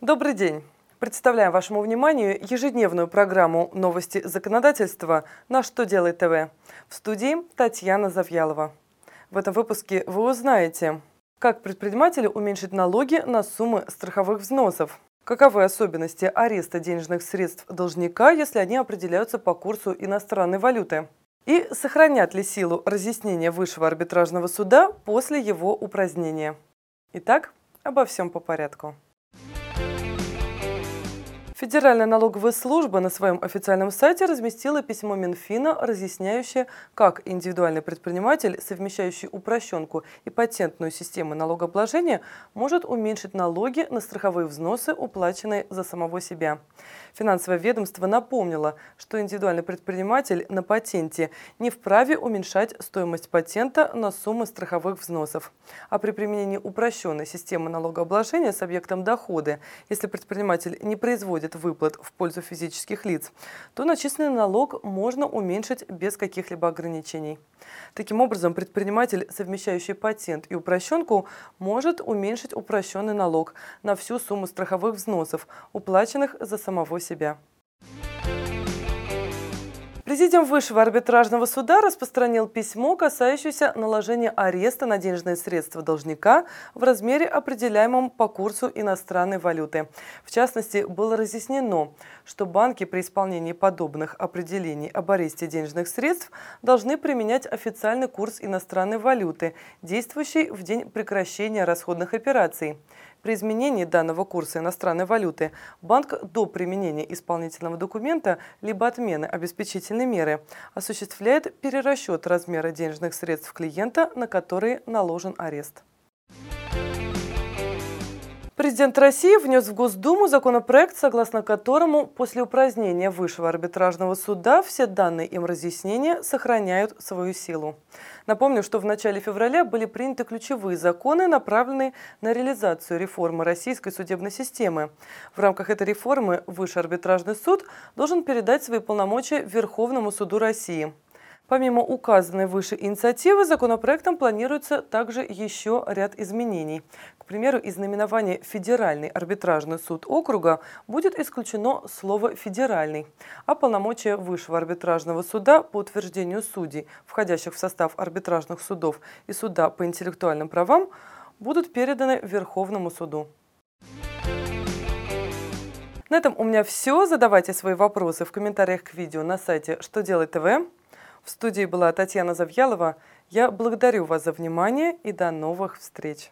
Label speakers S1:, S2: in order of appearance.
S1: Добрый день! Представляем вашему вниманию ежедневную программу «Новости законодательства» на «Что делает ТВ». В студии Татьяна Завьялова. В этом выпуске вы узнаете, как предприниматели уменьшить налоги на суммы страховых взносов, каковы особенности ареста денежных средств должника, если они определяются по курсу иностранной валюты, и сохранят ли силу разъяснения Высшего арбитражного суда после его упразднения. Итак, обо всем по порядку. Федеральная налоговая служба на своем официальном сайте разместила письмо Минфина, разъясняющее, как индивидуальный предприниматель, совмещающий упрощенку и патентную систему налогообложения, может уменьшить налоги на страховые взносы, уплаченные за самого себя. Финансовое ведомство напомнило, что индивидуальный предприниматель на патенте не вправе уменьшать стоимость патента на суммы страховых взносов. А при применении упрощенной системы налогообложения с объектом дохода, если предприниматель не производит будет выплат в пользу физических лиц, то начисленный налог можно уменьшить без каких-либо ограничений. Таким образом, предприниматель, совмещающий патент и упрощенку, может уменьшить упрощенный налог на всю сумму страховых взносов, уплаченных за самого себя. Президиум Высшего арбитражного суда распространил письмо, касающееся наложения ареста на денежные средства должника в размере, определяемом по курсу иностранной валюты. В частности, было разъяснено, что банки при исполнении подобных определений об аресте денежных средств должны применять официальный курс иностранной валюты, действующий в день прекращения расходных операций. При изменении данного курса иностранной валюты банк до применения исполнительного документа либо отмены обеспечительной меры осуществляет перерасчет размера денежных средств клиента, на которые наложен арест. Президент России внес в Госдуму законопроект, согласно которому после упразднения Высшего арбитражного суда все данные им разъяснения сохраняют свою силу. Напомню, что в начале февраля были приняты ключевые законы, направленные на реализацию реформы российской судебной системы. В рамках этой реформы Высший арбитражный суд должен передать свои полномочия Верховному суду России. Помимо указанной выше инициативы, законопроектом планируется также еще ряд изменений. К примеру, из наименования «Федеральный арбитражный суд округа» будет исключено слово «федеральный», а полномочия Высшего арбитражного суда по утверждению судей, входящих в состав арбитражных судов и суда по интеллектуальным правам, будут переданы Верховному суду. На этом у меня все. Задавайте свои вопросы в комментариях к видео на сайте «Что делать ТВ». В студии была Татьяна Завьялова. Я благодарю вас за внимание и до новых встреч.